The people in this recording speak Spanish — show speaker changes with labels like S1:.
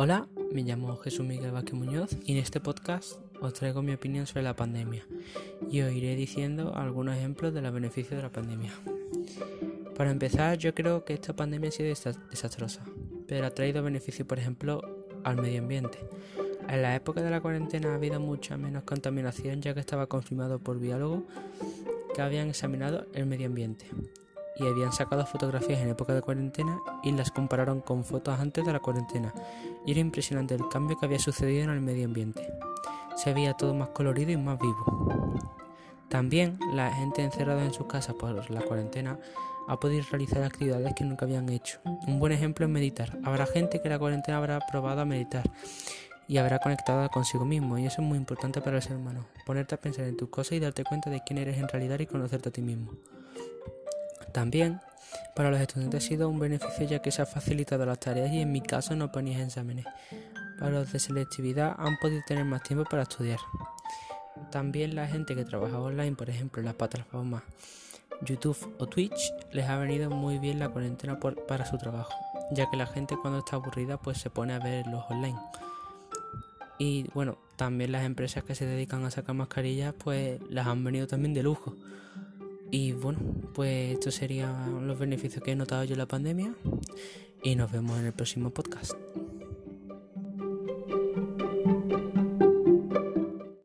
S1: Hola, me llamo Jesús Miguel Vázquez Muñoz y en este podcast os traigo mi opinión sobre la pandemia y os iré diciendo algunos ejemplos de los beneficios de la pandemia. Para empezar, yo creo que esta pandemia ha sido desastrosa, pero ha traído beneficios, por ejemplo, al medio ambiente. En la época de la cuarentena ha habido mucha menos contaminación ya que estaba confirmado por biólogos que habían examinado el medio ambiente y habían sacado fotografías en época de cuarentena y las compararon con fotos antes de la cuarentena y era impresionante el cambio que había sucedido en el medio ambiente. Se veía todo más colorido y más vivo. También la gente encerrada en sus casas por la cuarentena ha podido realizar actividades que nunca habían hecho. Un buen ejemplo es meditar. Habrá gente que la cuarentena habrá probado a meditar y habrá conectado consigo mismo y eso es muy importante para el ser humano. Ponerte a pensar en tus cosas y darte cuenta de quién eres en realidad y conocerte a ti mismo. También para los estudiantes ha sido un beneficio ya que se ha facilitado las tareas y en mi caso no ponías exámenes. Para los de selectividad han podido tener más tiempo para estudiar. También la gente que trabaja online, por ejemplo, las plataformas YouTube o Twitch, les ha venido muy bien la cuarentena para su trabajo, ya que la gente cuando está aburrida pues se pone a ver los online. Y bueno, también las empresas que se dedican a sacar mascarillas pues las han venido también de lujo. Y bueno, pues estos serían los beneficios que he notado yo en la pandemia y nos vemos en el próximo podcast.